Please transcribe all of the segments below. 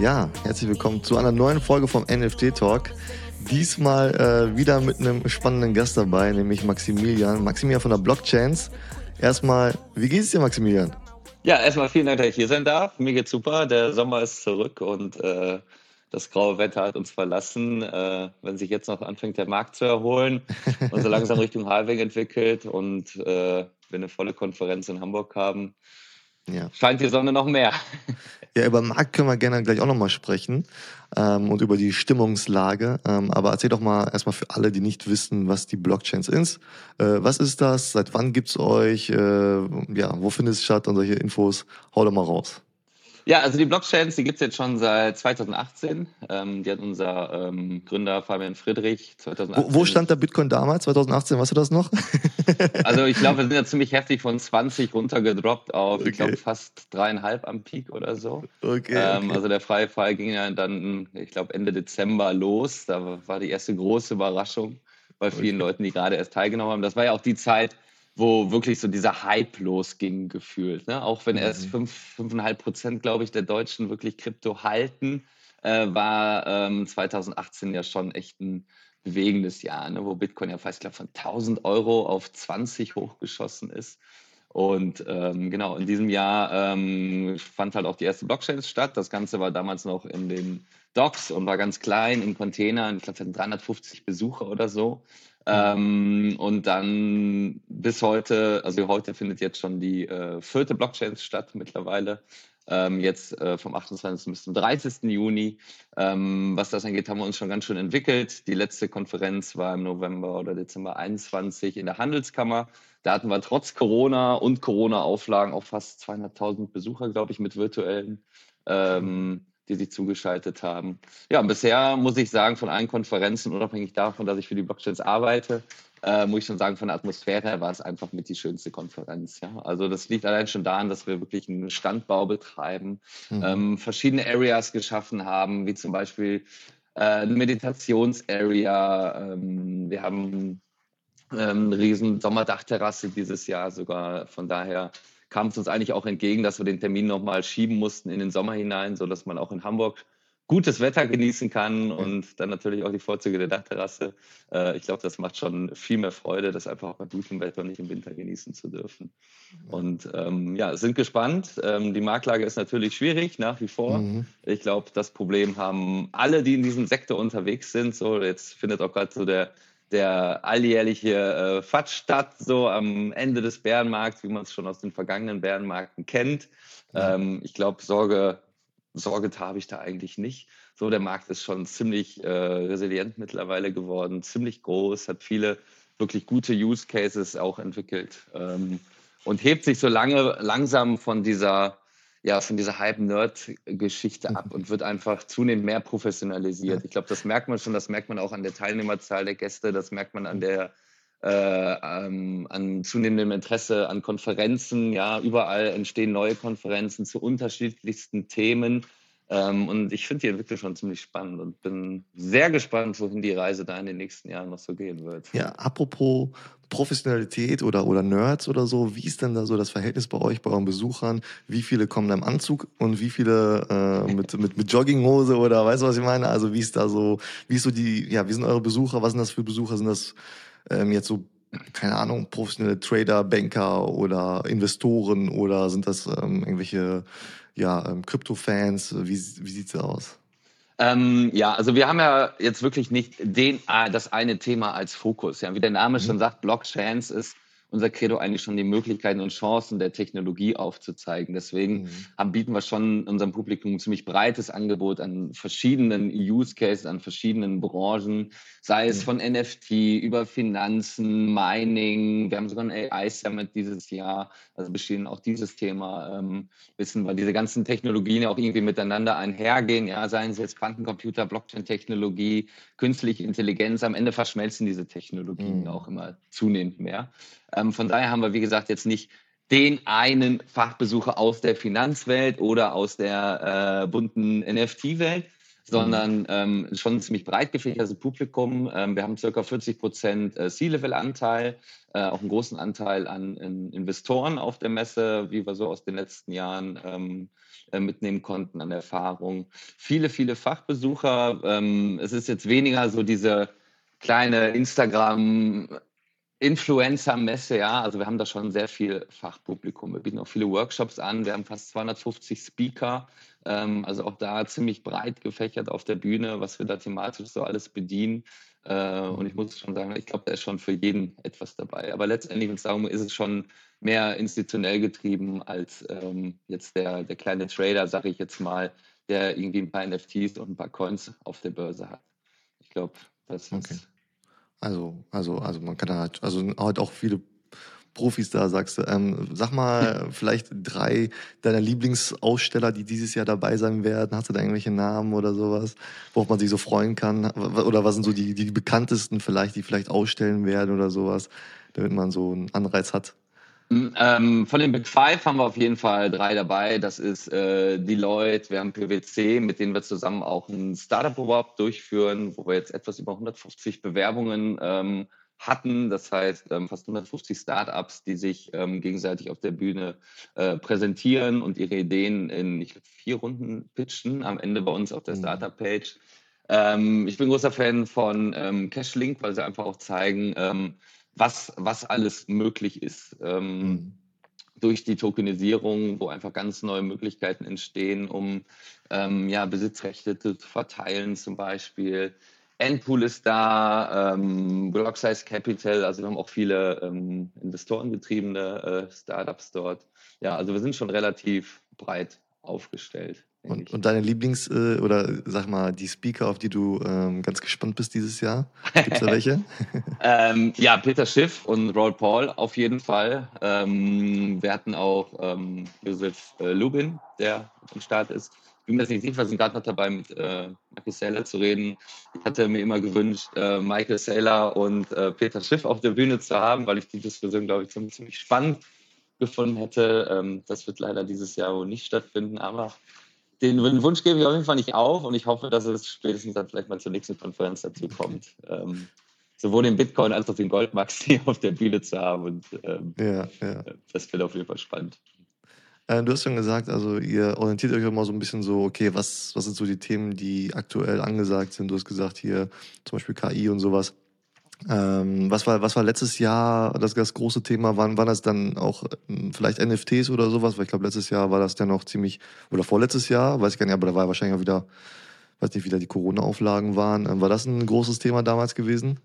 Ja, herzlich willkommen zu einer neuen Folge vom NFT Talk. Diesmal äh, wieder mit einem spannenden Gast dabei, nämlich Maximilian. Maximilian von der Blockchains. Erstmal, wie geht es dir, Maximilian? Ja, erstmal vielen Dank, dass ich hier sein darf. Mir geht's super. Der Sommer ist zurück und äh, das graue Wetter hat uns verlassen. Äh, wenn sich jetzt noch anfängt, der Markt zu erholen und so langsam Richtung Halving entwickelt und äh, wir eine volle Konferenz in Hamburg haben, ja. scheint die Sonne noch mehr. Ja, über den Markt können wir gerne gleich auch nochmal sprechen ähm, und über die Stimmungslage. Ähm, aber erzähl doch mal erstmal für alle, die nicht wissen, was die Blockchains ist. Äh, was ist das? Seit wann gibt's euch? Äh, ja, wo findet es statt? Und solche Infos. Hau doch mal raus. Ja, also die Blockchains, die gibt's jetzt schon seit 2018. Ähm, die hat unser ähm, Gründer Fabian Friedrich 2018. Wo, wo, stand der Bitcoin damals, 2018? Weißt du das noch? also ich glaube, wir sind ja ziemlich heftig von 20 runtergedroppt auf, okay. ich glaube, fast dreieinhalb am Peak oder so. Okay, ähm, okay. Also der freie Fall ging ja dann, ich glaube, Ende Dezember los. Da war die erste große Überraschung bei vielen Leuten, die gerade erst teilgenommen haben. Das war ja auch die Zeit, wo wirklich so dieser Hype losging, gefühlt. Ne? Auch wenn erst mhm. fünf, 5,5 Prozent, glaube ich, der Deutschen wirklich Krypto halten, äh, war ähm, 2018 ja schon echt ein bewegendes Jahr, ne? wo Bitcoin ja fast, glaube von 1000 Euro auf 20 hochgeschossen ist. Und ähm, genau, in diesem Jahr ähm, fand halt auch die erste Blockchain statt. Das Ganze war damals noch in den Docks und war ganz klein in Containern. Ich glaube, es hatten 350 Besucher oder so. Ähm, und dann bis heute, also heute findet jetzt schon die äh, vierte Blockchain statt mittlerweile. Ähm, jetzt äh, vom 28. bis zum 30. Juni. Ähm, was das angeht, haben wir uns schon ganz schön entwickelt. Die letzte Konferenz war im November oder Dezember 21 in der Handelskammer. Da hatten wir trotz Corona und Corona-Auflagen auch fast 200.000 Besucher, glaube ich, mit virtuellen. Ähm, die sich zugeschaltet haben. Ja, bisher muss ich sagen, von allen Konferenzen, unabhängig davon, dass ich für die Blockchains arbeite, äh, muss ich schon sagen, von der Atmosphäre her war es einfach mit die schönste Konferenz. Ja? Also das liegt allein schon daran, dass wir wirklich einen Standbau betreiben, mhm. ähm, verschiedene Areas geschaffen haben, wie zum Beispiel äh, eine Meditationsarea. Ähm, wir haben ähm, eine riesen Sommerdachterrasse dieses Jahr sogar. Von daher kam es uns eigentlich auch entgegen, dass wir den Termin nochmal schieben mussten in den Sommer hinein, sodass man auch in Hamburg gutes Wetter genießen kann und dann natürlich auch die Vorzüge der Dachterrasse. Äh, ich glaube, das macht schon viel mehr Freude, das einfach auch bei gutem Wetter nicht im Winter genießen zu dürfen. Und ähm, ja, sind gespannt. Ähm, die Marktlage ist natürlich schwierig nach wie vor. Mhm. Ich glaube, das Problem haben alle, die in diesem Sektor unterwegs sind. So, jetzt findet auch gerade so der der alljährliche äh, FAT statt, so am Ende des Bärenmarkts, wie man es schon aus den vergangenen Bärenmärkten kennt. Ähm, ich glaube, Sorge, Sorge habe ich da eigentlich nicht. So, der Markt ist schon ziemlich äh, resilient mittlerweile geworden, ziemlich groß, hat viele wirklich gute Use Cases auch entwickelt ähm, und hebt sich so lange langsam von dieser ja, von dieser Hype-Nerd-Geschichte ab und wird einfach zunehmend mehr professionalisiert. Ich glaube, das merkt man schon, das merkt man auch an der Teilnehmerzahl der Gäste, das merkt man an der äh, ähm, an zunehmendem Interesse an Konferenzen. Ja, überall entstehen neue Konferenzen zu unterschiedlichsten Themen. Ähm, und ich finde die Entwicklung schon ziemlich spannend und bin sehr gespannt, wohin die Reise da in den nächsten Jahren noch so gehen wird. Ja, apropos Professionalität oder, oder Nerds oder so, wie ist denn da so das Verhältnis bei euch, bei euren Besuchern? Wie viele kommen da im Anzug und wie viele äh, mit, mit, mit Jogginghose oder weißt du, was ich meine? Also wie ist da so, wie ist so die, ja, wie sind eure Besucher? Was sind das für Besucher? Sind das ähm, jetzt so keine Ahnung, professionelle Trader, Banker oder Investoren oder sind das ähm, irgendwelche ja, ähm, Krypto-Fans? Wie, wie sieht es aus? Ähm, ja, also wir haben ja jetzt wirklich nicht den, äh, das eine Thema als Fokus. Ja, wie der Name mhm. schon sagt, Blockchains ist unser Credo eigentlich schon die Möglichkeiten und Chancen der Technologie aufzuzeigen. Deswegen mhm. haben, bieten wir schon unserem Publikum ein ziemlich breites Angebot an verschiedenen Use Cases, an verschiedenen Branchen, sei es mhm. von NFT über Finanzen, Mining. Wir haben sogar ein AI Summit dieses Jahr, also bestehen auch dieses Thema. Ähm, wissen wir, diese ganzen Technologien ja auch irgendwie miteinander einhergehen. Ja, seien es jetzt Quantencomputer, Blockchain-Technologie, künstliche Intelligenz. Am Ende verschmelzen diese Technologien mhm. auch immer zunehmend mehr. Ähm, von daher haben wir, wie gesagt, jetzt nicht den einen Fachbesucher aus der Finanzwelt oder aus der äh, bunten NFT-Welt, sondern mhm. ähm, schon ein ziemlich breit gefächertes Publikum. Ähm, wir haben circa 40 Prozent äh, C-Level-Anteil, äh, auch einen großen Anteil an in Investoren auf der Messe, wie wir so aus den letzten Jahren ähm, äh, mitnehmen konnten an Erfahrung. Viele, viele Fachbesucher. Ähm, es ist jetzt weniger so diese kleine Instagram Influencer-Messe, ja, also wir haben da schon sehr viel Fachpublikum. Wir bieten auch viele Workshops an. Wir haben fast 250 Speaker, ähm, also auch da ziemlich breit gefächert auf der Bühne, was wir da thematisch so alles bedienen. Äh, und ich muss schon sagen, ich glaube, da ist schon für jeden etwas dabei. Aber letztendlich, wenn sagen ist es schon mehr institutionell getrieben als ähm, jetzt der, der kleine Trader, sage ich jetzt mal, der irgendwie ein paar NFTs und ein paar Coins auf der Börse hat. Ich glaube, das okay. ist also, also, also man kann da halt, also halt auch viele Profis da, sagst du. Ähm, sag mal, vielleicht drei deiner Lieblingsaussteller, die dieses Jahr dabei sein werden. Hast du da irgendwelche Namen oder sowas, worauf man sich so freuen kann? Oder was sind so die, die bekanntesten vielleicht, die vielleicht ausstellen werden oder sowas, damit man so einen Anreiz hat? Ähm, von den Big Five haben wir auf jeden Fall drei dabei. Das ist äh, Deloitte, wir haben PwC, mit denen wir zusammen auch ein Startup Award durchführen, wo wir jetzt etwas über 150 Bewerbungen ähm, hatten. Das heißt, ähm, fast 150 Startups, die sich ähm, gegenseitig auf der Bühne äh, präsentieren und ihre Ideen in ich glaub, vier Runden pitchen, am Ende bei uns auf der mhm. Startup-Page. Ähm, ich bin großer Fan von ähm, Cashlink, weil sie einfach auch zeigen, was, was alles möglich ist. Ähm, mhm. Durch die Tokenisierung, wo einfach ganz neue Möglichkeiten entstehen, um ähm, ja, Besitzrechte zu verteilen, zum Beispiel. Endpool ist da, ähm, Block Size Capital, also wir haben auch viele ähm, investorengetriebene äh, Startups dort. Ja, also wir sind schon relativ breit aufgestellt. Und, und, deine Lieblings- äh, oder sag mal, die Speaker, auf die du ähm, ganz gespannt bist dieses Jahr? Gibt es da welche? ähm, ja, Peter Schiff und Roll Paul auf jeden Fall. Ähm, wir hatten auch ähm, Josef äh, Lubin, der am Start ist. Ich bin mir jetzt nicht sicher, wir sind gerade noch dabei, mit äh, Michael Saylor zu reden. Ich hatte mir immer gewünscht, äh, Michael Saylor und äh, Peter Schiff auf der Bühne zu haben, weil ich die Diskussion, glaube ich, ziemlich, spannend gefunden hätte. Ähm, das wird leider dieses Jahr wohl nicht stattfinden, aber den Wunsch gebe ich auf jeden Fall nicht auf und ich hoffe, dass es spätestens dann vielleicht mal zur nächsten Konferenz dazu kommt. Ähm, sowohl den Bitcoin als auch den Goldmax hier auf der Bühne zu haben. Und ähm, ja, ja. das wird auf jeden Fall spannend. Äh, du hast schon gesagt, also ihr orientiert euch immer so ein bisschen so, okay, was, was sind so die Themen, die aktuell angesagt sind? Du hast gesagt hier zum Beispiel KI und sowas. Ähm, was, war, was war letztes Jahr das, das große Thema? Waren, waren das dann auch ähm, vielleicht NFTs oder sowas? Weil ich glaube, letztes Jahr war das dann noch ziemlich, oder vorletztes Jahr, weiß ich gar nicht, aber da war wahrscheinlich auch wieder, weiß nicht, wie da die Corona-Auflagen waren. Ähm, war das ein großes Thema damals gewesen?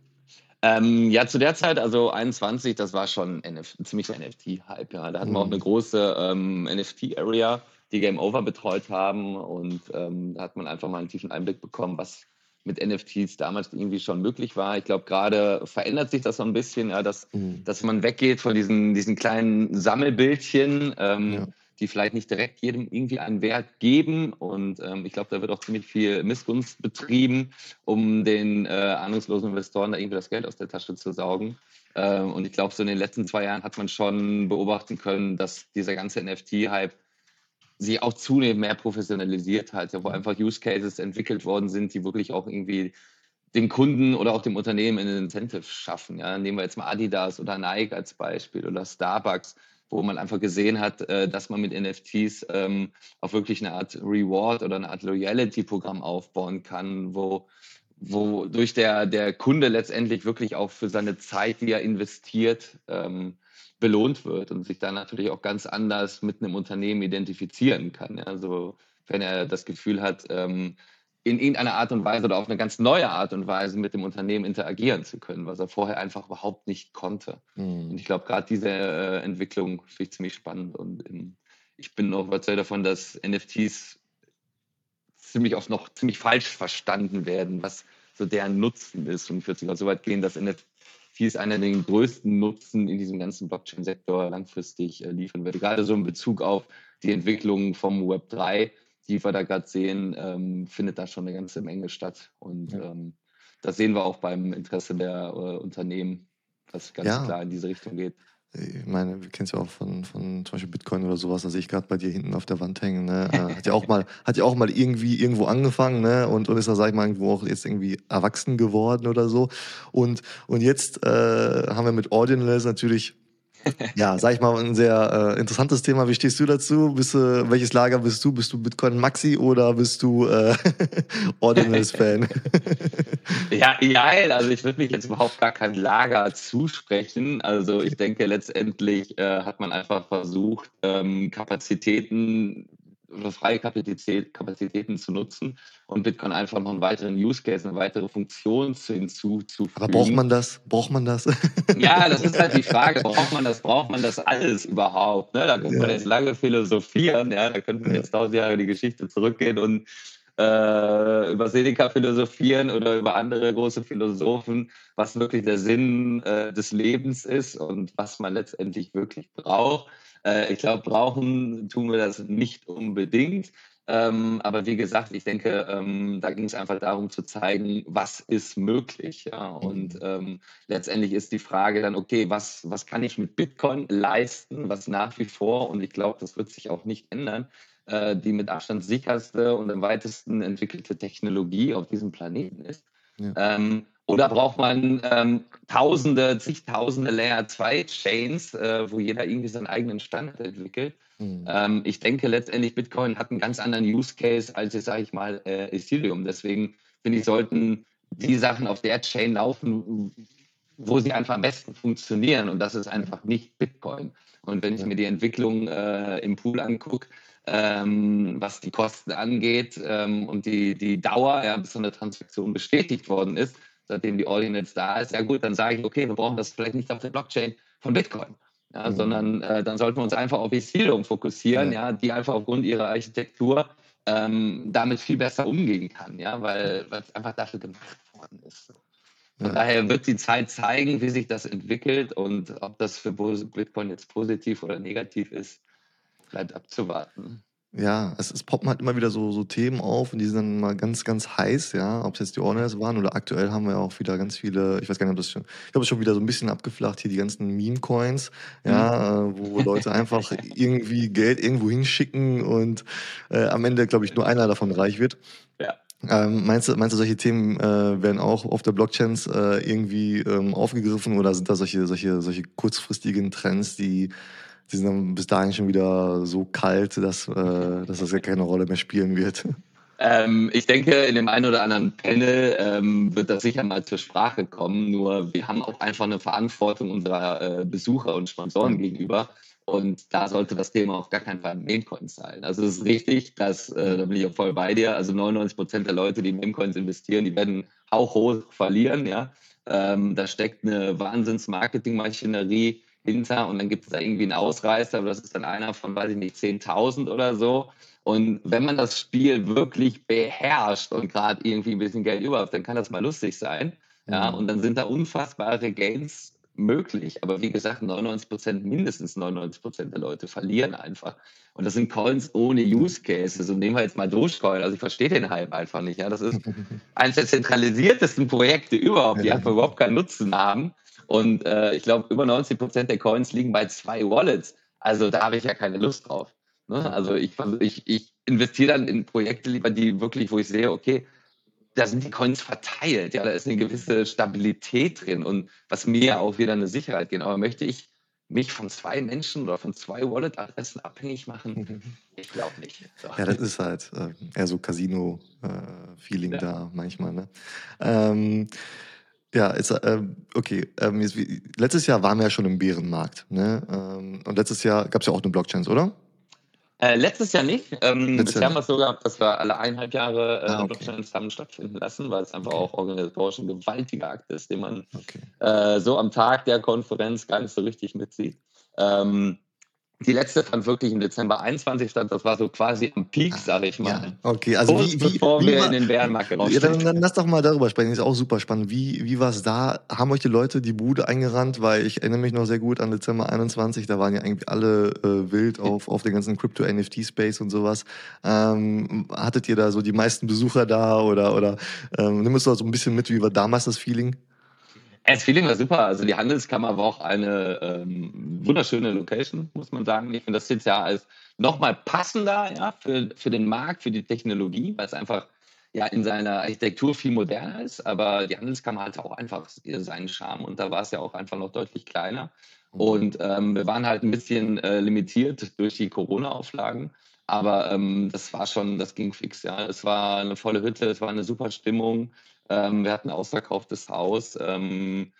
Ähm, ja, zu der Zeit, also 21, das war schon NF ein ziemlicher NFT-Hype. Ja. Da hatten mhm. wir auch mhm. eine große ähm, NFT-Area, die Game Over betreut haben. Und ähm, da hat man einfach mal einen tiefen Einblick bekommen, was mit NFTs damals irgendwie schon möglich war. Ich glaube, gerade verändert sich das so ein bisschen, ja, dass, mhm. dass man weggeht von diesen, diesen kleinen Sammelbildchen, ähm, ja. die vielleicht nicht direkt jedem irgendwie einen Wert geben. Und ähm, ich glaube, da wird auch ziemlich viel Missgunst betrieben, um den äh, ahnungslosen Investoren da irgendwie das Geld aus der Tasche zu saugen. Ähm, und ich glaube, so in den letzten zwei Jahren hat man schon beobachten können, dass dieser ganze NFT-Hype sich auch zunehmend mehr professionalisiert hat, ja, wo einfach Use Cases entwickelt worden sind, die wirklich auch irgendwie dem Kunden oder auch dem Unternehmen einen Incentive schaffen. Ja. Nehmen wir jetzt mal Adidas oder Nike als Beispiel oder Starbucks, wo man einfach gesehen hat, äh, dass man mit NFTs ähm, auch wirklich eine Art Reward oder eine Art Loyalty-Programm aufbauen kann, wo wodurch der, der Kunde letztendlich wirklich auch für seine Zeit, die er investiert, ähm, belohnt wird und sich dann natürlich auch ganz anders mit einem Unternehmen identifizieren kann. Also wenn er das Gefühl hat, ähm, in irgendeiner Art und Weise oder auf eine ganz neue Art und Weise mit dem Unternehmen interagieren zu können, was er vorher einfach überhaupt nicht konnte. Mhm. Und ich glaube, gerade diese äh, Entwicklung finde ich ziemlich spannend und ich bin auch überzeugt davon, dass NFTs ziemlich oft noch ziemlich falsch verstanden werden, was so deren Nutzen ist. Und ich würde sogar so weit gehen, dass NFTs viel ist einer der größten Nutzen in diesem ganzen Blockchain-Sektor langfristig äh, liefern wird. Gerade so in Bezug auf die Entwicklung vom Web 3, die wir da gerade sehen, ähm, findet da schon eine ganze Menge statt. Und ja. ähm, das sehen wir auch beim Interesse der äh, Unternehmen, was ganz ja. klar in diese Richtung geht. Ich meine, wir kennen es ja auch von, von zum Beispiel Bitcoin oder sowas, da sehe ich gerade bei dir hinten auf der Wand hängen, ne? Äh, hat ja auch mal, hat ja auch mal irgendwie irgendwo angefangen, ne? Und, und ist da, sag ich mal, irgendwo auch jetzt irgendwie erwachsen geworden oder so. Und, und jetzt äh, haben wir mit Ordinals natürlich ja, sag ich mal, ein sehr äh, interessantes Thema. Wie stehst du dazu? Bist du, welches Lager bist du? Bist du Bitcoin Maxi oder bist du äh, Ordinals-Fan? ja, ja, also ich würde mich jetzt überhaupt gar kein Lager zusprechen. Also ich denke, letztendlich äh, hat man einfach versucht, ähm, Kapazitäten oder freie Kapazität, Kapazitäten zu nutzen und Bitcoin einfach noch einen weiteren Use Case, eine weitere Funktion hinzuzufügen. Aber braucht man das? Braucht man das? Ja, das ist halt die Frage, braucht man das, braucht man das alles überhaupt? Ne? Da könnte ja. man jetzt lange philosophieren, ja, da könnte man jetzt tausend Jahre in die Geschichte zurückgehen und äh, über Seneca philosophieren oder über andere große Philosophen, was wirklich der Sinn äh, des Lebens ist und was man letztendlich wirklich braucht. Äh, ich glaube, brauchen tun wir das nicht unbedingt. Ähm, aber wie gesagt, ich denke, ähm, da ging es einfach darum zu zeigen, was ist möglich. Ja? Und ähm, letztendlich ist die Frage dann, okay, was, was kann ich mit Bitcoin leisten, was nach wie vor, und ich glaube, das wird sich auch nicht ändern, äh, die mit Abstand sicherste und am weitesten entwickelte Technologie auf diesem Planeten ist. Ja. Ähm, oder braucht man ähm, Tausende, zigtausende Layer 2 Chains, äh, wo jeder irgendwie seinen eigenen Standard entwickelt? Mhm. Ähm, ich denke letztendlich, Bitcoin hat einen ganz anderen Use Case als jetzt, sage ich mal, äh, Ethereum. Deswegen finde ich, sollten die Sachen auf der Chain laufen, wo sie einfach am besten funktionieren. Und das ist einfach nicht Bitcoin. Und wenn ich mir die Entwicklung äh, im Pool angucke, ähm, was die Kosten angeht ähm, und die, die Dauer, ja, bis so eine Transaktion bestätigt worden ist, seitdem die Ordinance da ist, ja gut, dann sage ich, okay, wir brauchen das vielleicht nicht auf der Blockchain von Bitcoin, ja, mhm. sondern äh, dann sollten wir uns einfach auf Ethereum fokussieren, ja. ja die einfach aufgrund ihrer Architektur ähm, damit viel besser umgehen kann, ja, weil es einfach dafür gemacht worden ist. Von ja. daher wird die Zeit zeigen, wie sich das entwickelt und ob das für Bitcoin jetzt positiv oder negativ ist, bleibt abzuwarten. Ja, es, es poppen halt immer wieder so, so Themen auf und die sind dann mal ganz, ganz heiß, ja. Ob es jetzt die Ordners waren oder aktuell haben wir auch wieder ganz viele, ich weiß gar nicht, ob das schon, ich glaube, es schon wieder so ein bisschen abgeflacht hier, die ganzen Meme-Coins, ja, mhm. äh, wo Leute einfach irgendwie Geld irgendwo hinschicken und äh, am Ende, glaube ich, nur einer davon reich wird. Ja. Ähm, meinst, du, meinst du, solche Themen äh, werden auch auf der Blockchains äh, irgendwie ähm, aufgegriffen oder sind da solche, solche, solche kurzfristigen Trends, die die sind dann bis dahin schon wieder so kalt, dass, äh, dass das ja keine Rolle mehr spielen wird. Ähm, ich denke, in dem einen oder anderen Panel ähm, wird das sicher mal zur Sprache kommen. Nur wir haben auch einfach eine Verantwortung unserer äh, Besucher und Sponsoren gegenüber. Und da sollte das Thema auf gar keinen Fall Memecoins sein. Also es ist richtig, dass, äh, da bin ich auch voll bei dir, also 99 Prozent der Leute, die in Memecoins investieren, die werden auch hoch verlieren. Ja? Ähm, da steckt eine Wahnsinns-Marketing-Maschinerie hinter und dann gibt es da irgendwie einen Ausreißer, aber das ist dann einer von, weiß ich nicht, 10.000 oder so. Und wenn man das Spiel wirklich beherrscht und gerade irgendwie ein bisschen Geld überhaupt, dann kann das mal lustig sein. Ja, mhm. und dann sind da unfassbare Gains möglich. Aber wie gesagt, 99 Prozent, mindestens 99 Prozent der Leute verlieren einfach. Und das sind Coins ohne Use Cases. Und nehmen wir jetzt mal Dogecoin. Also ich verstehe den Hype einfach nicht. Ja, das ist eines der zentralisiertesten Projekte überhaupt, die einfach überhaupt keinen Nutzen haben. Und äh, ich glaube, über 90 Prozent der Coins liegen bei zwei Wallets. Also da habe ich ja keine Lust drauf. Ne? Also ich, ich, ich investiere dann in Projekte lieber, die wirklich, wo ich sehe, okay, da sind die Coins verteilt. Ja, da ist eine gewisse Stabilität drin und was mir auch wieder eine Sicherheit gibt. Aber möchte ich mich von zwei Menschen oder von zwei Wallet-Adressen abhängig machen? Ich glaube nicht. So. Ja, das ist halt äh, eher so Casino-Feeling äh, ja. da manchmal. Ne? Ähm, ja, ist, äh, okay. Ähm, jetzt, wie, letztes Jahr waren wir ja schon im Bärenmarkt. Ne? Ähm, und letztes Jahr gab es ja auch eine Blockchains, oder? Äh, letztes Jahr nicht. Ähm, letztes bisher haben wir es so gehabt, dass wir alle eineinhalb Jahre äh, ah, okay. Blockchains haben stattfinden lassen, weil es einfach auch organisatorisch ein gewaltiger Akt ist, den man okay. äh, so am Tag der Konferenz gar nicht so richtig mitzieht. Ähm, die letzte fand wirklich im Dezember 21 statt. Das war so quasi am Peak, sage ich mal. Ja, okay, also Kurz wie, wie, bevor wie wir war, in den Bärenmarkt ja, dann, dann lass doch mal darüber sprechen. Ist auch super spannend. Wie, wie war es da? Haben euch die Leute die Bude eingerannt? Weil ich erinnere mich noch sehr gut an Dezember 21. Da waren ja eigentlich alle äh, wild auf, auf den ganzen Crypto-NFT-Space und sowas. Ähm, hattet ihr da so die meisten Besucher da oder, oder ähm, nimm uns doch so ein bisschen mit, wie war damals das Feeling? Das Feeling war super. Also die Handelskammer war auch eine ähm, wunderschöne Location, muss man sagen. Ich finde das jetzt ja als nochmal passender ja, für, für den Markt, für die Technologie, weil es einfach ja in seiner Architektur viel moderner ist. Aber die Handelskammer hatte auch einfach seinen Charme und da war es ja auch einfach noch deutlich kleiner. Mhm. Und ähm, wir waren halt ein bisschen äh, limitiert durch die Corona-Auflagen. Aber ähm, das war schon, das ging fix, ja. Es war eine volle Hütte, es war eine super Stimmung. Ähm, wir hatten ein ausverkauftes Haus. Ähm,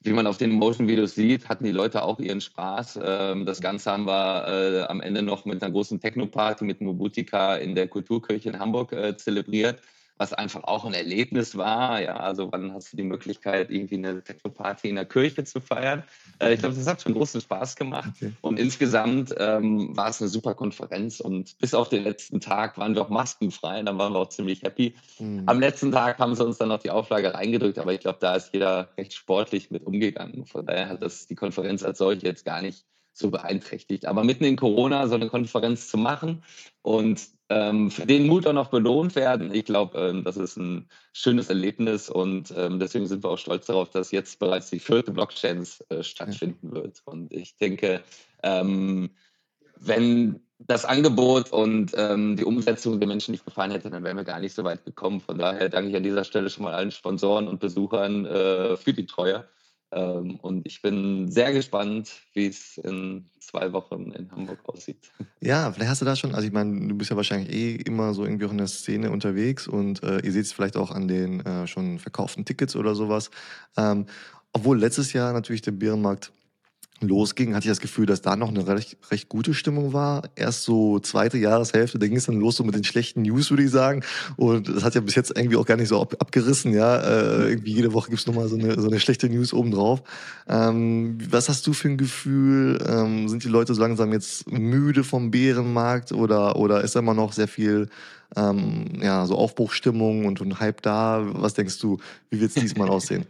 wie man auf den Motion-Videos sieht, hatten die Leute auch ihren Spaß. Ähm, das Ganze haben wir äh, am Ende noch mit einer großen Techno-Party mit Mobutika in der Kulturkirche in Hamburg äh, zelebriert was einfach auch ein Erlebnis war. Ja, also wann hast du die Möglichkeit, irgendwie eine Techno-Party in der Kirche zu feiern? Äh, ich glaube, das hat schon großen Spaß gemacht. Okay. Und insgesamt ähm, war es eine super Konferenz und bis auf den letzten Tag waren wir auch maskenfrei, dann waren wir auch ziemlich happy. Mhm. Am letzten Tag haben sie uns dann noch die Auflage reingedrückt, aber ich glaube, da ist jeder recht sportlich mit umgegangen. Von daher hat das die Konferenz als solche jetzt gar nicht so beeinträchtigt. Aber mitten in Corona so eine Konferenz zu machen und ähm, für den Mut auch noch belohnt werden, ich glaube, ähm, das ist ein schönes Erlebnis und ähm, deswegen sind wir auch stolz darauf, dass jetzt bereits die vierte Blockchain äh, stattfinden wird. Und ich denke, ähm, wenn das Angebot und ähm, die Umsetzung den Menschen nicht gefallen hätte, dann wären wir gar nicht so weit gekommen. Von daher danke ich an dieser Stelle schon mal allen Sponsoren und Besuchern äh, für die Treue. Ähm, und ich bin sehr gespannt, wie es in zwei Wochen in Hamburg aussieht. Ja, vielleicht hast du da schon, also ich meine, du bist ja wahrscheinlich eh immer so irgendwie auch in der Szene unterwegs und äh, ihr seht es vielleicht auch an den äh, schon verkauften Tickets oder sowas. Ähm, obwohl letztes Jahr natürlich der Bärenmarkt losging, hatte ich das Gefühl, dass da noch eine recht, recht gute Stimmung war. Erst so zweite Jahreshälfte, da ging es dann los so mit den schlechten News, würde ich sagen. Und das hat ja bis jetzt irgendwie auch gar nicht so ab, abgerissen, ja. Äh, irgendwie jede Woche gibt's nochmal so eine, so eine schlechte News obendrauf. Ähm, was hast du für ein Gefühl? Ähm, sind die Leute so langsam jetzt müde vom Bärenmarkt oder, oder ist da immer noch sehr viel ähm, ja, so Aufbruchstimmung und, und Hype da? Was denkst du, wie wird's diesmal aussehen?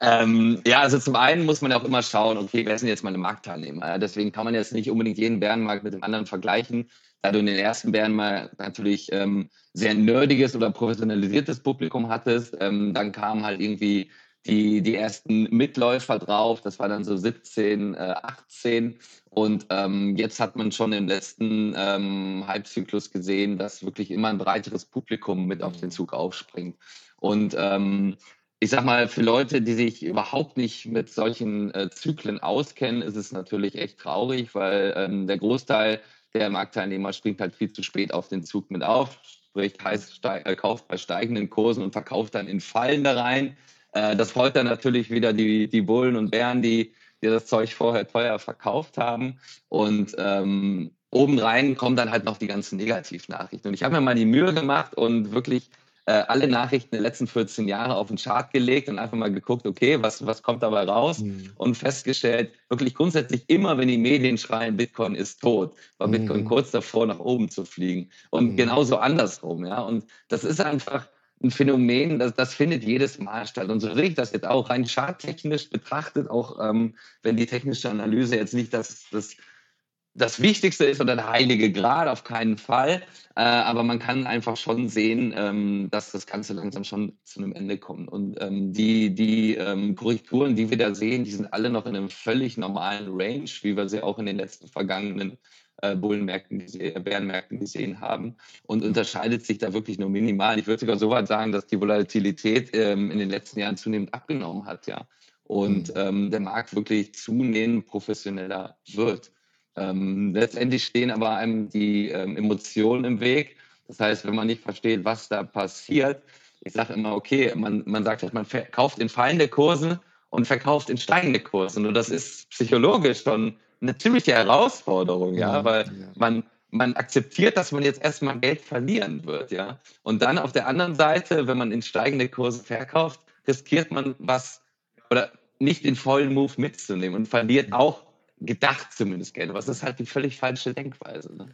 Ähm, ja, also zum einen muss man ja auch immer schauen, okay, wer sind jetzt meine Marktteilnehmer? Deswegen kann man jetzt nicht unbedingt jeden Bärenmarkt mit dem anderen vergleichen. Da du in den ersten Bärenmarkt natürlich ähm, sehr nerdiges oder professionalisiertes Publikum hattest, ähm, dann kamen halt irgendwie die, die ersten Mitläufer drauf. Das war dann so 17, äh, 18. Und ähm, jetzt hat man schon im letzten ähm, Halbzyklus gesehen, dass wirklich immer ein breiteres Publikum mit auf den Zug aufspringt. Und ähm, ich sag mal, für Leute, die sich überhaupt nicht mit solchen äh, Zyklen auskennen, ist es natürlich echt traurig, weil ähm, der Großteil der Marktteilnehmer springt halt viel zu spät auf den Zug mit auf, sprich heißt, äh, kauft bei steigenden Kursen und verkauft dann in fallende rein. Äh, das freut dann natürlich wieder die, die Bullen und Bären, die, die das Zeug vorher teuer verkauft haben. Und ähm, obendrein kommen dann halt noch die ganzen Negativnachrichten. Und ich habe mir mal die Mühe gemacht und wirklich äh, alle Nachrichten der letzten 14 Jahre auf den Chart gelegt und einfach mal geguckt, okay, was, was kommt dabei raus? Mhm. Und festgestellt, wirklich grundsätzlich immer, wenn die Medien schreien, Bitcoin ist tot, war Bitcoin mhm. kurz davor, nach oben zu fliegen. Und mhm. genauso andersrum, ja. Und das ist einfach ein Phänomen, das, das findet jedes Mal statt. Und so sehe ich das jetzt auch rein charttechnisch betrachtet, auch ähm, wenn die technische Analyse jetzt nicht das, das das Wichtigste ist oder der heilige Grad auf keinen Fall. Äh, aber man kann einfach schon sehen, ähm, dass das Ganze langsam schon zu einem Ende kommt. Und ähm, die, die ähm, Korrekturen, die wir da sehen, die sind alle noch in einem völlig normalen Range, wie wir sie auch in den letzten vergangenen äh, Bullenmärkten, äh, Bärenmärkten gesehen haben. Und unterscheidet sich da wirklich nur minimal. Ich würde sogar so weit sagen, dass die Volatilität ähm, in den letzten Jahren zunehmend abgenommen hat, ja. Und mhm. ähm, der Markt wirklich zunehmend professioneller wird. Ähm, letztendlich stehen aber einem die ähm, Emotionen im Weg. Das heißt, wenn man nicht versteht, was da passiert, ich sage immer, okay, man, man sagt, halt, man verkauft in fallende Kurse und verkauft in steigende Kurse. Und das ist psychologisch schon eine ziemliche Herausforderung, ja, weil man, man akzeptiert, dass man jetzt erstmal Geld verlieren wird, ja. Und dann auf der anderen Seite, wenn man in steigende Kurse verkauft, riskiert man was oder nicht den vollen Move mitzunehmen und verliert auch gedacht zumindest Geld. Aber das ist halt die völlig falsche Denkweise. Ne?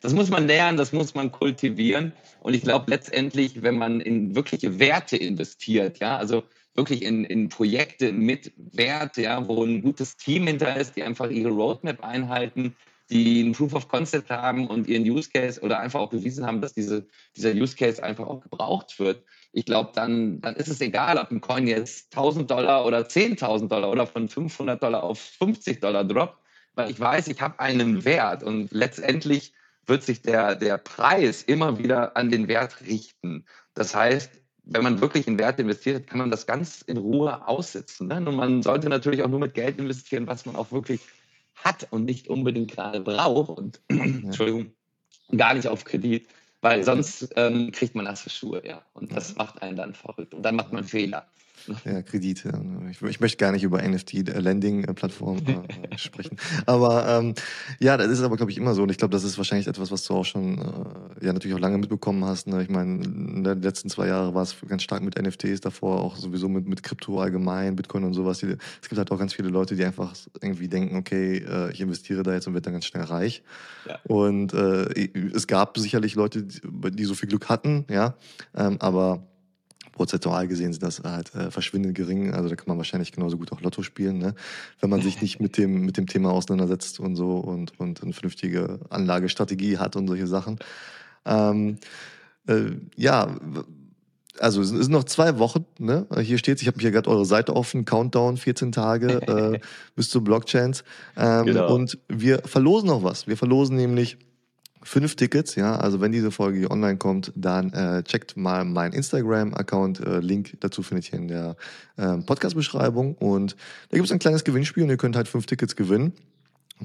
Das muss man lernen, das muss man kultivieren. Und ich glaube letztendlich, wenn man in wirkliche Werte investiert, ja, also wirklich in, in Projekte mit Wert, ja, wo ein gutes Team hinter ist, die einfach ihre Roadmap einhalten, die einen Proof of Concept haben und ihren Use Case oder einfach auch bewiesen haben, dass diese, dieser Use Case einfach auch gebraucht wird. Ich glaube, dann, dann ist es egal, ob ein Coin jetzt 1000 Dollar oder 10.000 Dollar oder von 500 Dollar auf 50 Dollar droppt, weil ich weiß, ich habe einen Wert und letztendlich wird sich der, der Preis immer wieder an den Wert richten. Das heißt, wenn man wirklich in Werte investiert, kann man das ganz in Ruhe aussitzen. Ne? Und man sollte natürlich auch nur mit Geld investieren, was man auch wirklich hat und nicht unbedingt gerade braucht. Und Entschuldigung, gar nicht auf Kredit, weil sonst ähm, kriegt man nasse Schuhe, ja. Und das macht einen dann verrückt. Und dann macht man Fehler. Ja, Kredit. Ja. Ich, ich, möchte gar nicht über NFT-Lending-Plattformen äh, äh, sprechen. Aber ähm, ja, das ist aber, glaube ich, immer so. Und ich glaube, das ist wahrscheinlich etwas, was du auch schon äh, ja natürlich auch lange mitbekommen hast. Ne? Ich meine, in den letzten zwei Jahren war es ganz stark mit NFTs, davor auch sowieso mit, mit Krypto allgemein, Bitcoin und sowas. es gibt halt auch ganz viele Leute, die einfach irgendwie denken, okay, äh, ich investiere da jetzt und werde dann ganz schnell reich. Ja. Und äh, es gab sicherlich Leute, die, die so viel Glück hatten, ja. Ähm, aber prozentual gesehen sind das halt äh, verschwindend gering. Also da kann man wahrscheinlich genauso gut auch Lotto spielen, ne? wenn man sich nicht mit dem, mit dem Thema auseinandersetzt und so und, und eine vernünftige Anlagestrategie hat und solche Sachen. Ähm, äh, ja, also es sind noch zwei Wochen, ne? Hier steht, ich habe hier gerade eure Seite offen, Countdown, 14 Tage äh, bis zu Blockchains. Ähm, genau. Und wir verlosen noch was. Wir verlosen nämlich fünf Tickets, ja. Also wenn diese Folge hier online kommt, dann äh, checkt mal meinen Instagram-Account. Äh, Link dazu findet ihr in der äh, Podcast-Beschreibung. Und da gibt es ein kleines Gewinnspiel und ihr könnt halt fünf Tickets gewinnen.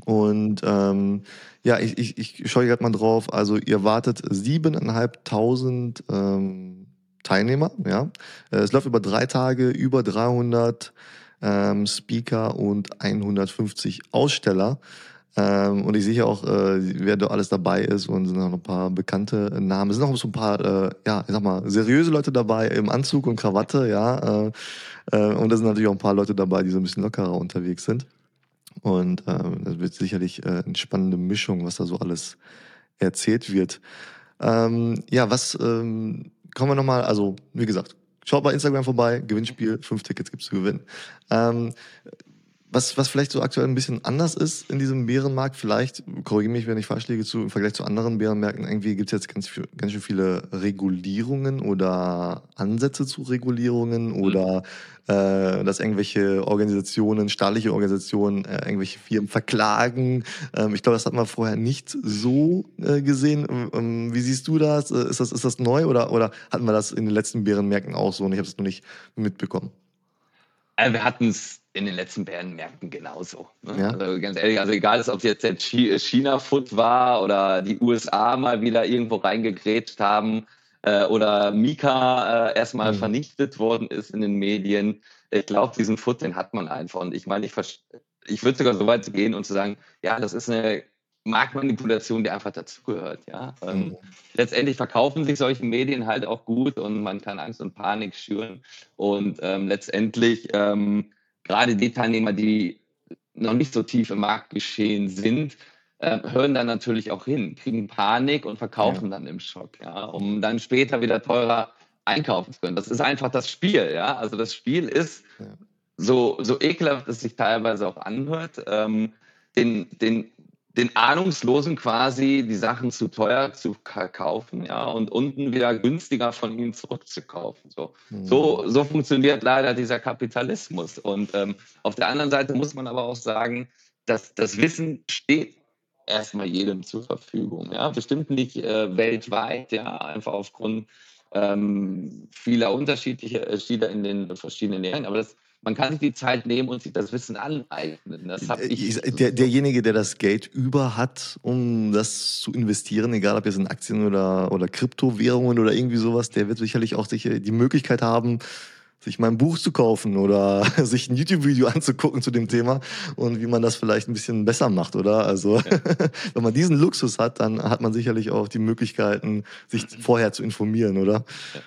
Und ähm, ja, ich, ich, ich schaue gerade mal drauf. Also ihr wartet siebeneinhalbtausend ähm, Teilnehmer, ja. Äh, es läuft über drei Tage, über 300 ähm, Speaker und 150 Aussteller. Ähm, und ich sehe auch, äh, wer da alles dabei ist und sind noch ein paar bekannte Namen. Es sind noch so ein paar, äh, ja, ich sag mal, seriöse Leute dabei im Anzug und Krawatte, ja. Äh, äh, und da sind natürlich auch ein paar Leute dabei, die so ein bisschen lockerer unterwegs sind. Und ähm, das wird sicherlich äh, eine spannende Mischung, was da so alles erzählt wird. Ähm, ja, was ähm, kommen wir nochmal, also wie gesagt, schaut bei Instagram vorbei, Gewinnspiel, fünf Tickets gibt's zu gewinnen. Ähm, was, was vielleicht so aktuell ein bisschen anders ist in diesem Bärenmarkt, vielleicht, korrigiere mich, wenn ich falsch liege, zu, im Vergleich zu anderen Bärenmärkten, irgendwie gibt es jetzt ganz, ganz schön viele Regulierungen oder Ansätze zu Regulierungen mhm. oder äh, dass irgendwelche Organisationen, staatliche Organisationen, äh, irgendwelche Firmen verklagen. Ähm, ich glaube, das hat man vorher nicht so äh, gesehen. Ähm, wie siehst du das? Äh, ist das? Ist das neu oder, oder hatten wir das in den letzten Bärenmärkten auch so und ich habe es noch nicht mitbekommen? Also wir hatten es in den letzten Bärenmärkten genauso. Ne? Ja. Also ganz ehrlich, also egal ob es jetzt der China-Foot war oder die USA mal wieder irgendwo reingegrätscht haben äh, oder Mika äh, erstmal mhm. vernichtet worden ist in den Medien. Ich glaube, diesen Foot, den hat man einfach. Und ich meine, ich, ich würde sogar so weit gehen und zu sagen, ja, das ist eine Marktmanipulation, die einfach dazugehört. Ja? Ähm, mhm. Letztendlich verkaufen sich solche Medien halt auch gut und man kann Angst und Panik schüren. Und ähm, letztendlich ähm, gerade die Teilnehmer, die noch nicht so tief im Marktgeschehen sind, äh, hören dann natürlich auch hin, kriegen Panik und verkaufen ja. dann im Schock, ja, um dann später wieder teurer einkaufen zu können. Das ist einfach das Spiel, ja. Also das Spiel ist ja. so, so ekelhaft, es sich teilweise auch anhört, ähm, den, den den Ahnungslosen quasi die Sachen zu teuer zu kaufen, ja, und unten wieder günstiger von ihnen zurückzukaufen. So, mhm. so, so funktioniert leider dieser Kapitalismus. Und ähm, auf der anderen Seite muss man aber auch sagen, dass das Wissen steht erstmal jedem zur Verfügung, ja, bestimmt nicht äh, weltweit, ja, einfach aufgrund ähm, vieler unterschiedlicher Unterschiede in den verschiedenen Ländern, aber das man kann sich die Zeit nehmen und sich das Wissen aneignen. Das hab ich, der, derjenige, der das Geld über hat, um das zu investieren, egal ob jetzt in Aktien oder, oder Kryptowährungen oder irgendwie sowas, der wird sicherlich auch sicher die Möglichkeit haben, sich mein Buch zu kaufen oder sich ein YouTube-Video anzugucken zu dem Thema und wie man das vielleicht ein bisschen besser macht, oder? Also, ja. wenn man diesen Luxus hat, dann hat man sicherlich auch die Möglichkeiten, sich vorher zu informieren, oder? Ja.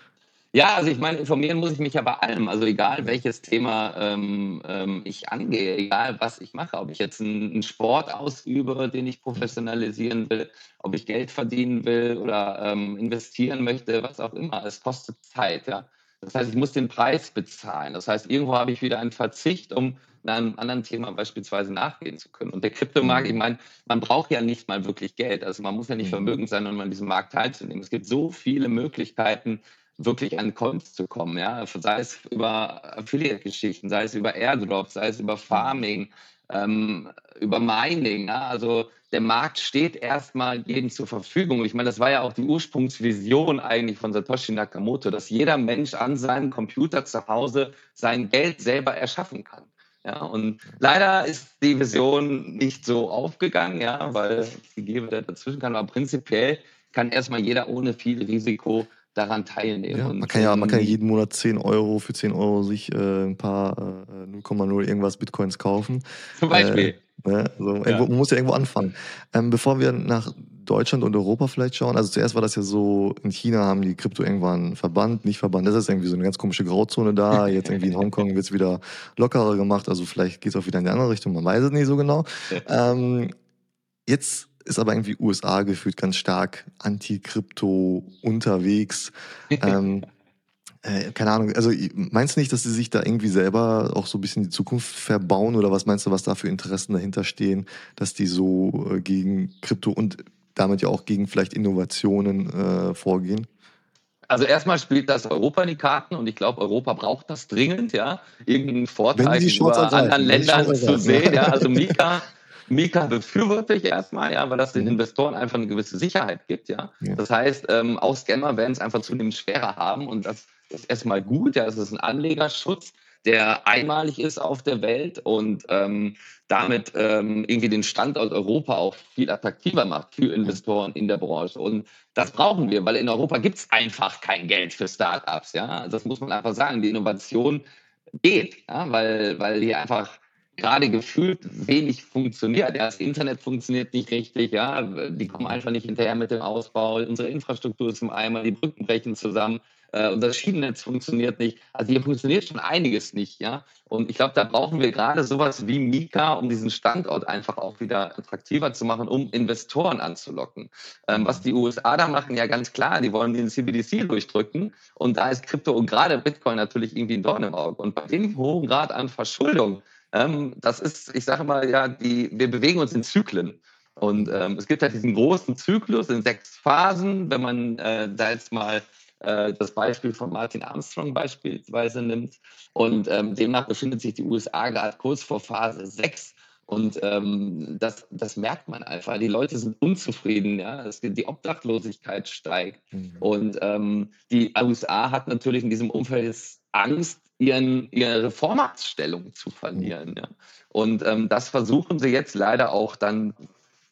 Ja, also ich meine, informieren muss ich mich ja bei allem. Also egal welches Thema ähm, ähm, ich angehe, egal was ich mache, ob ich jetzt einen, einen, Sport ausübe, den ich professionalisieren will, ob ich Geld verdienen will oder ähm, investieren möchte, was auch immer. Es kostet Zeit, ja. Das heißt, ich muss den Preis bezahlen. Das heißt, irgendwo habe ich wieder einen Verzicht, um einem anderen Thema beispielsweise nachgehen zu können. Und der Kryptomarkt, mhm. ich meine, man braucht ja nicht mal wirklich Geld. Also man muss ja nicht mhm. vermögend sein, um an diesem Markt teilzunehmen. Es gibt so viele Möglichkeiten, wirklich an Coins zu kommen, ja, sei es über Affiliate-Geschichten, sei es über Airdrops, sei es über Farming, ähm, über Mining, ja, also der Markt steht erstmal jedem zur Verfügung. Ich meine, das war ja auch die Ursprungsvision eigentlich von Satoshi Nakamoto, dass jeder Mensch an seinem Computer zu Hause sein Geld selber erschaffen kann. Ja, und leider ist die Vision nicht so aufgegangen, ja, weil die Gier dazwischen kann, aber prinzipiell kann erstmal jeder ohne viel Risiko daran teilnehmen. Ja, man kann ja, man kann jeden Monat 10 Euro für 10 Euro sich äh, ein paar äh, 0,0 irgendwas Bitcoins kaufen. Zum Beispiel. Äh, ne? also ja. irgendwo, man muss ja irgendwo anfangen. Ähm, bevor wir nach Deutschland und Europa vielleicht schauen, also zuerst war das ja so, in China haben die Krypto irgendwann verbannt, nicht verbannt, das ist irgendwie so eine ganz komische Grauzone da, jetzt irgendwie in Hongkong wird es wieder lockerer gemacht, also vielleicht geht es auch wieder in die andere Richtung, man weiß es nicht so genau. Ähm, jetzt ist aber irgendwie USA gefühlt ganz stark anti-Krypto unterwegs. ähm, äh, keine Ahnung, also meinst du nicht, dass sie sich da irgendwie selber auch so ein bisschen die Zukunft verbauen oder was meinst du, was da für Interessen dahinter stehen, dass die so äh, gegen Krypto und damit ja auch gegen vielleicht Innovationen äh, vorgehen? Also erstmal spielt das Europa in die Karten und ich glaube, Europa braucht das dringend, ja, irgendeinen Vorteil gegenüber anderen Ländern zu sehen. Ja, also Mika Mika befürworte ich erstmal, ja, weil das den mhm. Investoren einfach eine gewisse Sicherheit gibt, ja. ja. Das heißt, ähm, auch Scammer werden es einfach zunehmend schwerer haben und das ist erstmal gut, ja, es ist ein Anlegerschutz, der einmalig ist auf der Welt und ähm, damit ähm, irgendwie den Standort Europa auch viel attraktiver macht für Investoren in der Branche. Und das brauchen wir, weil in Europa gibt es einfach kein Geld für Startups. Ja? Das muss man einfach sagen. Die Innovation geht, ja? weil, weil hier einfach gerade gefühlt wenig funktioniert. Das Internet funktioniert nicht richtig, ja, die kommen einfach nicht hinterher mit dem Ausbau. Unsere Infrastruktur ist im Eimer, die Brücken brechen zusammen. Äh, das Schienennetz funktioniert nicht. Also hier funktioniert schon einiges nicht, ja. Und ich glaube, da brauchen wir gerade sowas wie Mika, um diesen Standort einfach auch wieder attraktiver zu machen, um Investoren anzulocken. Ähm, was die USA da machen, ja ganz klar, die wollen den CBDC durchdrücken. Und da ist Krypto und gerade Bitcoin natürlich irgendwie ein Dorn im Auge. Und bei dem hohen Grad an Verschuldung, ähm, das ist, ich sage mal, ja, die, wir bewegen uns in Zyklen. Und ähm, es gibt halt diesen großen Zyklus in sechs Phasen. Wenn man äh, da jetzt mal äh, das Beispiel von Martin Armstrong beispielsweise nimmt. Und ähm, demnach befindet sich die USA gerade kurz vor Phase 6. Und ähm, das, das merkt man einfach. Die Leute sind unzufrieden, ja. Es, die Obdachlosigkeit steigt. Mhm. Und ähm, die USA hat natürlich in diesem Umfeld Angst, ihren, ihre Reformatsstellung zu verlieren. Ja. Und ähm, das versuchen sie jetzt leider auch dann,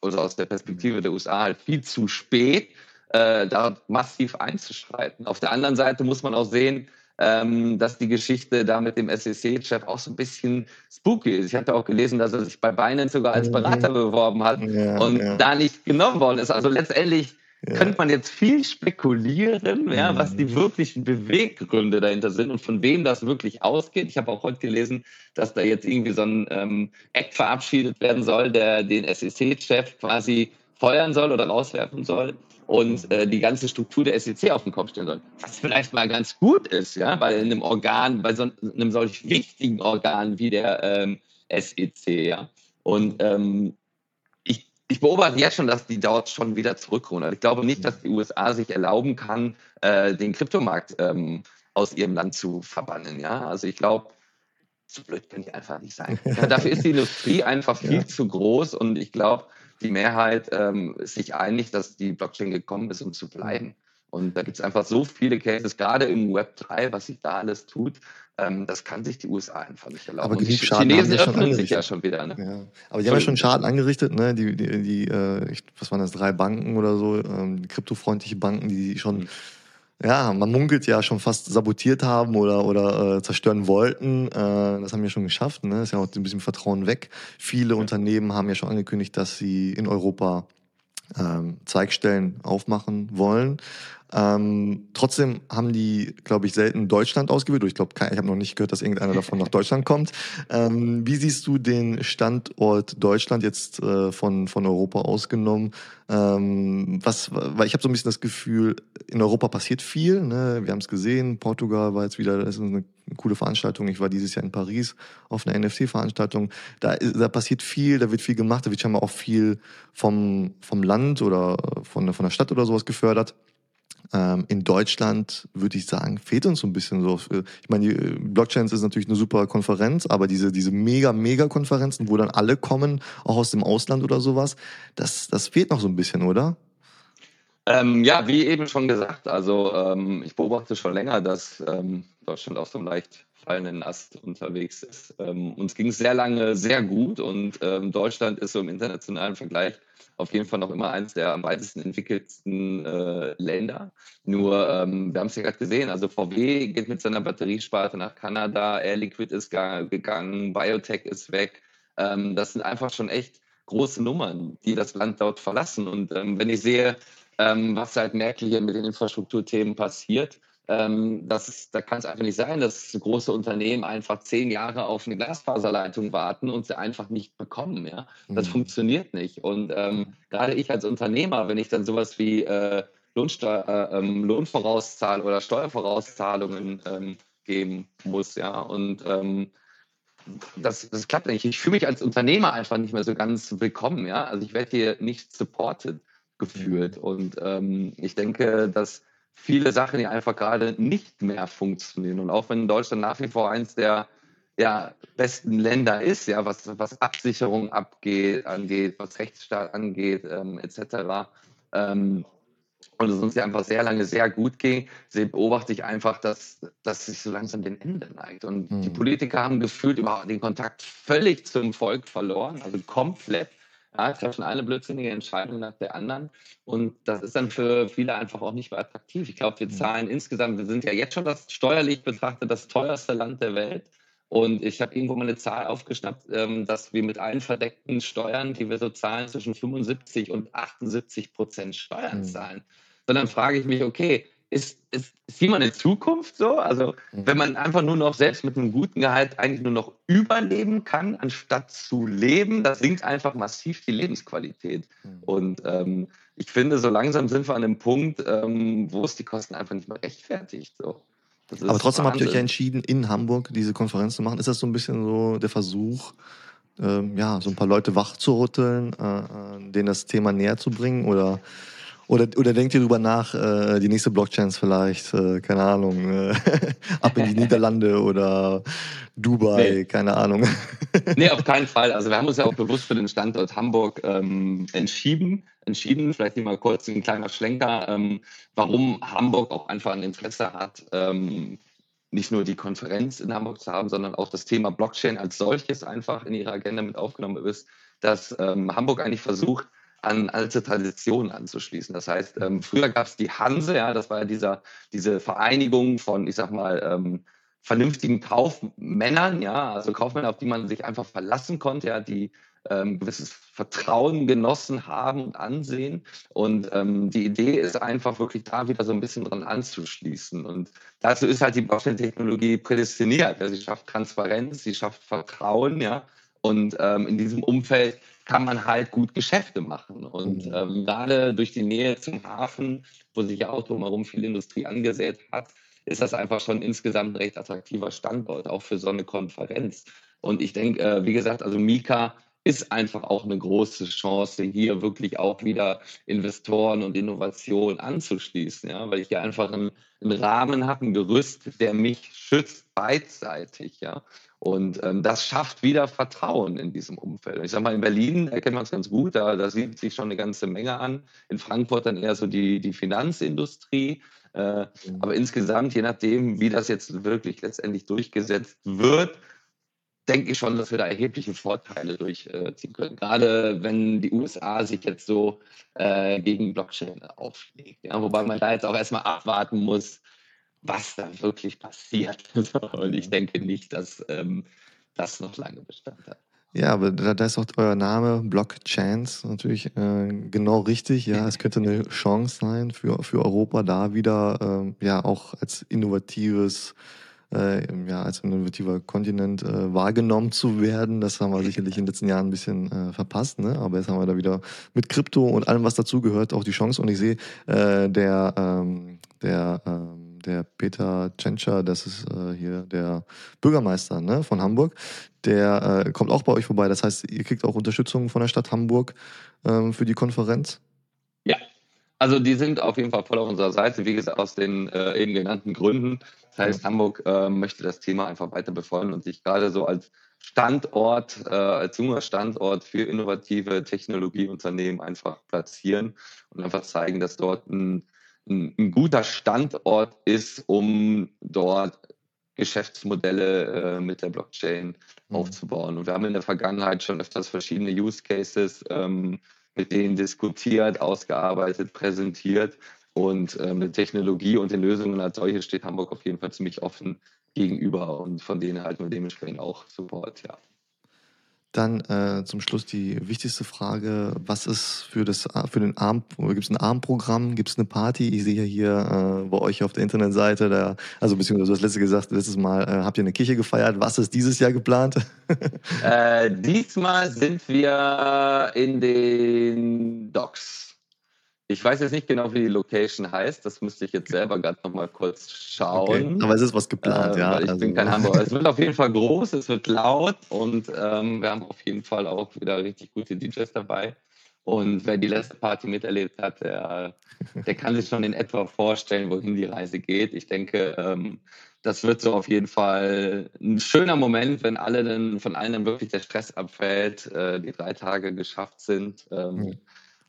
also aus der Perspektive der USA halt viel zu spät, äh, da massiv einzuschreiten. Auf der anderen Seite muss man auch sehen, ähm, dass die Geschichte da mit dem SEC-Chef auch so ein bisschen spooky ist. Ich hatte auch gelesen, dass er sich bei Binance sogar als mhm. Berater beworben hat ja, und ja. da nicht genommen worden ist. Also letztendlich ja. könnte man jetzt viel spekulieren, ja, was die wirklichen Beweggründe dahinter sind und von wem das wirklich ausgeht. Ich habe auch heute gelesen, dass da jetzt irgendwie so ein ähm, Act verabschiedet werden soll, der den SEC-Chef quasi feuern soll oder rauswerfen soll und äh, die ganze Struktur der SEC auf den Kopf stellen soll. Was vielleicht mal ganz gut ist, ja, bei einem Organ, bei so einem solch wichtigen Organ wie der ähm, SEC, ja. Und ähm, ich, beobachte jetzt schon, dass die dort schon wieder zurückkommen. Ich glaube nicht, dass die USA sich erlauben kann, äh, den Kryptomarkt ähm, aus ihrem Land zu verbannen. Ja, also ich glaube, so blöd können die einfach nicht sein. Ja, dafür ist die Industrie einfach viel ja. zu groß und ich glaube, die Mehrheit ähm, ist sich einig, dass die Blockchain gekommen ist, um zu bleiben. Und da gibt es einfach so viele Cases, gerade im Web 3, was sich da alles tut, ähm, das kann sich die USA einfach nicht erlauben. Aber Schaden Chinesen öffnen sich ja schon wieder. Ne? Ja. Aber die haben ja schon Schaden angerichtet, ne? Die, die, die äh, was waren das, drei Banken oder so, ähm, kryptofreundliche Banken, die schon mhm ja, man munkelt ja schon fast sabotiert haben oder, oder äh, zerstören wollten. Äh, das haben wir schon geschafft. Ne? Ist ja auch ein bisschen Vertrauen weg. Viele ja. Unternehmen haben ja schon angekündigt, dass sie in Europa ähm, Zweigstellen aufmachen wollen. Ähm, trotzdem haben die, glaube ich, selten Deutschland ausgewählt. Ich glaube, ich habe noch nicht gehört, dass irgendeiner davon nach Deutschland kommt. Ähm, wie siehst du den Standort Deutschland jetzt äh, von, von Europa ausgenommen? Ähm, was, weil ich habe so ein bisschen das Gefühl, in Europa passiert viel. Ne? Wir haben es gesehen, Portugal war jetzt wieder, das ist eine coole Veranstaltung. Ich war dieses Jahr in Paris auf einer NFC-Veranstaltung. Da, da passiert viel, da wird viel gemacht, da wird scheinbar auch viel vom, vom Land oder von, von der Stadt oder sowas gefördert. Ähm, in Deutschland würde ich sagen, fehlt uns so ein bisschen so. Ich meine, äh, Blockchains ist natürlich eine super Konferenz, aber diese, diese mega, mega Konferenzen, wo dann alle kommen, auch aus dem Ausland oder sowas, das, das fehlt noch so ein bisschen, oder? Ähm, ja, wie eben schon gesagt, also ähm, ich beobachte schon länger, dass ähm, Deutschland auf so einem leicht fallenden Ast unterwegs ist. Ähm, uns ging es sehr lange sehr gut und ähm, Deutschland ist so im internationalen Vergleich auf jeden Fall noch immer eines der am weitesten entwickelten äh, Länder. Nur, ähm, wir haben es ja gerade gesehen, also VW geht mit seiner Batteriesparte nach Kanada, Air Liquid ist gegangen, Biotech ist weg. Das sind einfach schon echt große Nummern, die das Land dort verlassen. Und wenn ich sehe, ähm, was seit Merkel hier mit den Infrastrukturthemen passiert, ähm, das ist, da kann es einfach nicht sein, dass große Unternehmen einfach zehn Jahre auf eine Glasfaserleitung warten und sie einfach nicht bekommen. Ja? Das mhm. funktioniert nicht. Und ähm, gerade ich als Unternehmer, wenn ich dann sowas wie äh, Lohnsteuer, äh, ähm, Lohnvorauszahl oder Steuervorauszahlungen ähm, geben muss, ja, und ähm, das, das klappt nicht. Ich fühle mich als Unternehmer einfach nicht mehr so ganz willkommen, ja. Also ich werde hier nicht supported gefühlt. Mhm. Und ähm, ich denke, dass viele Sachen, die einfach gerade nicht mehr funktionieren. Und auch wenn Deutschland nach wie vor eins der ja, besten Länder ist, ja, was, was Absicherung abgeht, angeht, was Rechtsstaat angeht, ähm, etc. Ähm, und es uns ja einfach sehr lange sehr gut ging, beobachte ich einfach, dass, dass sich so langsam den Ende neigt. Und mhm. die Politiker haben gefühlt überhaupt den Kontakt völlig zum Volk verloren, also komplett ja, treffen eine blödsinnige Entscheidung nach der anderen. Und das ist dann für viele einfach auch nicht mehr attraktiv. Ich glaube, wir zahlen insgesamt, wir sind ja jetzt schon das steuerlich betrachtet das teuerste Land der Welt. Und ich habe irgendwo mal eine Zahl aufgeschnappt, ähm, dass wir mit allen verdeckten Steuern, die wir so zahlen, zwischen 75 und 78 Prozent Steuern mhm. zahlen. Sondern frage ich mich, okay, ist, ist, ist jemand in Zukunft so? Also, mhm. wenn man einfach nur noch selbst mit einem guten Gehalt eigentlich nur noch überleben kann, anstatt zu leben, das sinkt einfach massiv die Lebensqualität. Mhm. Und ähm, ich finde, so langsam sind wir an einem Punkt, ähm, wo es die Kosten einfach nicht mehr rechtfertigt. So. Aber trotzdem Wahnsinn. habt ihr euch ja entschieden, in Hamburg diese Konferenz zu machen. Ist das so ein bisschen so der Versuch, ähm, ja, so ein paar Leute wachzurütteln, äh, äh denen das Thema näher zu bringen? Oder oder, oder denkt ihr darüber nach, äh, die nächste Blockchain vielleicht, äh, keine Ahnung, äh, ab in die Niederlande oder Dubai, nee. keine Ahnung. nee, auf keinen Fall. Also wir haben uns ja auch bewusst für den Standort Hamburg ähm, entschieden. Entschieden, vielleicht hier mal kurz ein kleiner Schlenker, ähm, warum Hamburg auch einfach ein Interesse hat, ähm, nicht nur die Konferenz in Hamburg zu haben, sondern auch das Thema Blockchain als solches einfach in ihre Agenda mit aufgenommen ist, dass ähm, Hamburg eigentlich versucht, an alte Traditionen anzuschließen. Das heißt, ähm, früher gab es die Hanse, ja, das war ja dieser, diese Vereinigung von, ich sag mal, ähm, vernünftigen Kaufmännern, ja, also Kaufmänner, auf die man sich einfach verlassen konnte, ja, die ähm, gewisses Vertrauen genossen haben und ansehen. Und ähm, die Idee ist einfach wirklich da wieder so ein bisschen dran anzuschließen. Und dazu ist halt die Blockchain-Technologie prädestiniert. Ja, sie schafft Transparenz, sie schafft Vertrauen, ja. Und ähm, in diesem Umfeld kann man halt gut Geschäfte machen. Und mhm. ähm, gerade durch die Nähe zum Hafen, wo sich ja auch drumherum viel Industrie angesät hat, ist das einfach schon insgesamt ein recht attraktiver Standort, auch für so eine Konferenz. Und ich denke, äh, wie gesagt, also Mika ist einfach auch eine große Chance, hier wirklich auch wieder Investoren und Innovation anzuschließen, ja, weil ich hier einfach einen, einen Rahmen habe, ein Gerüst, der mich schützt beidseitig, ja. Und ähm, das schafft wieder Vertrauen in diesem Umfeld. Ich sage mal, in Berlin erkennt man es ganz gut, da, da sieht sich schon eine ganze Menge an. In Frankfurt dann eher so die, die Finanzindustrie. Äh, mhm. Aber insgesamt, je nachdem, wie das jetzt wirklich letztendlich durchgesetzt wird, denke ich schon, dass wir da erhebliche Vorteile durchziehen können. Gerade wenn die USA sich jetzt so äh, gegen Blockchain auflegt. Ja? Wobei man da jetzt auch erstmal abwarten muss, was da wirklich passiert. Und ich denke nicht, dass ähm, das noch lange Bestand hat. Ja, aber da, da ist auch euer Name Blockchance natürlich äh, genau richtig. Ja, es könnte eine Chance sein für, für Europa, da wieder äh, ja auch als innovatives äh, ja, als innovativer Kontinent äh, wahrgenommen zu werden. Das haben wir sicherlich in den letzten Jahren ein bisschen äh, verpasst, ne? aber jetzt haben wir da wieder mit Krypto und allem, was dazugehört, auch die Chance. Und ich sehe, äh, der, ähm, der, ähm, der Peter Tschentscher, das ist äh, hier der Bürgermeister ne, von Hamburg, der äh, kommt auch bei euch vorbei. Das heißt, ihr kriegt auch Unterstützung von der Stadt Hamburg ähm, für die Konferenz? Ja, also die sind auf jeden Fall voll auf unserer Seite, wie gesagt, aus den äh, eben genannten Gründen. Das heißt, ja. Hamburg äh, möchte das Thema einfach weiter befeuern und sich gerade so als Standort, äh, als junger Standort für innovative Technologieunternehmen einfach platzieren und einfach zeigen, dass dort ein, ein, guter Standort ist, um dort Geschäftsmodelle äh, mit der Blockchain mhm. aufzubauen. Und wir haben in der Vergangenheit schon öfters verschiedene Use Cases ähm, mit denen diskutiert, ausgearbeitet, präsentiert. Und ähm, der Technologie und den Lösungen als solche steht Hamburg auf jeden Fall ziemlich offen gegenüber und von denen halten wir dementsprechend auch Support, ja. Dann äh, zum Schluss die wichtigste Frage: Was ist für, das, für den Abend, gibt es ein Abendprogramm, gibt es eine Party? Ich sehe ja hier äh, bei euch auf der Internetseite, da, also beziehungsweise du hast letztes gesagt, letztes Mal äh, habt ihr eine Kirche gefeiert. Was ist dieses Jahr geplant? Äh, diesmal sind wir in den Docks. Ich weiß jetzt nicht genau, wie die Location heißt. Das müsste ich jetzt selber gerade noch mal kurz schauen. Okay. Aber es ist was geplant, äh, ja. Ich also. bin kein Hamburger. Es wird auf jeden Fall groß, es wird laut und ähm, wir haben auf jeden Fall auch wieder richtig gute DJs dabei. Und wer die letzte Party miterlebt hat, der, der kann sich schon in etwa vorstellen, wohin die Reise geht. Ich denke, ähm, das wird so auf jeden Fall ein schöner Moment, wenn alle dann von allen dann wirklich der Stress abfällt, äh, die drei Tage geschafft sind. Ähm, mhm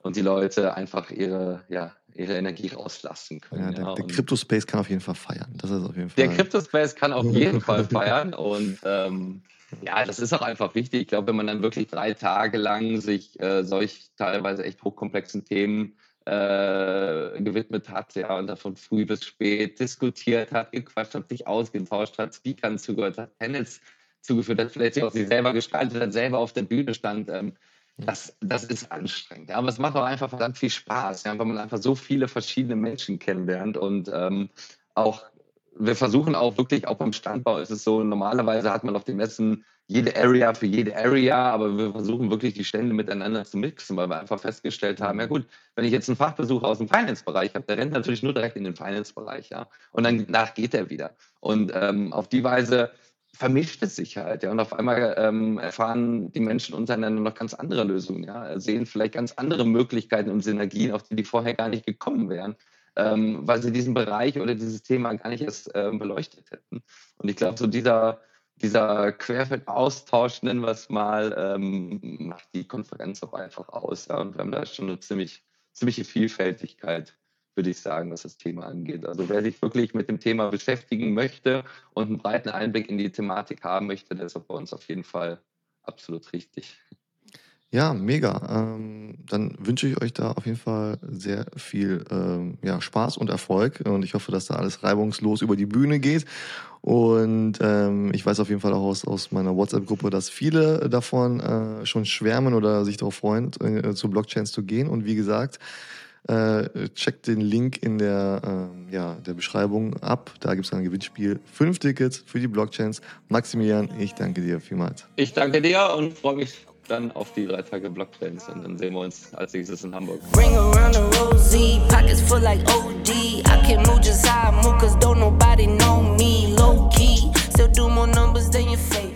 und die Leute einfach ihre, ja, ihre Energie rauslassen können. Ja, der, ja. der Crypto-Space kann auf jeden Fall feiern. Das ist auf jeden Fall. Der Crypto-Space kann auf jeden Fall feiern und ähm, ja, das ist auch einfach wichtig. Ich glaube, wenn man dann wirklich drei Tage lang sich äh, solch teilweise echt hochkomplexen Themen äh, gewidmet hat, ja, und davon früh bis spät diskutiert hat, gequatscht hat, sich ausgetauscht hat, Speakern zugehört hat, Panels zugeführt hat, vielleicht auch sich selber gestaltet hat, selber auf der Bühne stand. Ähm, das, das ist anstrengend. Ja, aber es macht auch einfach verdammt viel Spaß, ja, weil man einfach so viele verschiedene Menschen kennenlernt und ähm, auch wir versuchen auch wirklich, auch beim Standbau ist es so, normalerweise hat man auf den Messen jede Area für jede Area, aber wir versuchen wirklich die Stände miteinander zu mixen, weil wir einfach festgestellt haben, ja gut, wenn ich jetzt einen Fachbesuch aus dem Finance-Bereich habe, der rennt natürlich nur direkt in den Finance-Bereich, ja, und dann danach geht er wieder. Und ähm, auf die Weise vermischt es sich halt, ja. Und auf einmal ähm, erfahren die Menschen untereinander noch ganz andere Lösungen, ja, sehen vielleicht ganz andere Möglichkeiten und Synergien, auf die die vorher gar nicht gekommen wären, ähm, weil sie diesen Bereich oder dieses Thema gar nicht erst ähm, beleuchtet hätten. Und ich glaube, so dieser, dieser Querfeldaustausch, nennen wir es mal, ähm, macht die Konferenz auch einfach aus. Ja. Und wir haben da schon eine ziemlich, ziemliche Vielfältigkeit würde ich sagen, was das Thema angeht. Also wer sich wirklich mit dem Thema beschäftigen möchte und einen breiten Einblick in die Thematik haben möchte, der ist auch bei uns auf jeden Fall absolut richtig. Ja, mega. Ähm, dann wünsche ich euch da auf jeden Fall sehr viel ähm, ja, Spaß und Erfolg. Und ich hoffe, dass da alles reibungslos über die Bühne geht. Und ähm, ich weiß auf jeden Fall auch aus, aus meiner WhatsApp-Gruppe, dass viele davon äh, schon schwärmen oder sich darauf freuen, äh, zu Blockchains zu gehen. Und wie gesagt, äh, checkt den Link in der, äh, ja, der Beschreibung ab. Da gibt es ein Gewinnspiel. Fünf Tickets für die Blockchains. Maximilian, ich danke dir vielmals. Ich danke dir und freue mich dann auf die drei Tage Blockchains und dann sehen wir uns als nächstes in Hamburg. Ring around the rosy, pockets full like OD. I can move just how I move, cause don't nobody know me. Low key, still do more numbers than your face.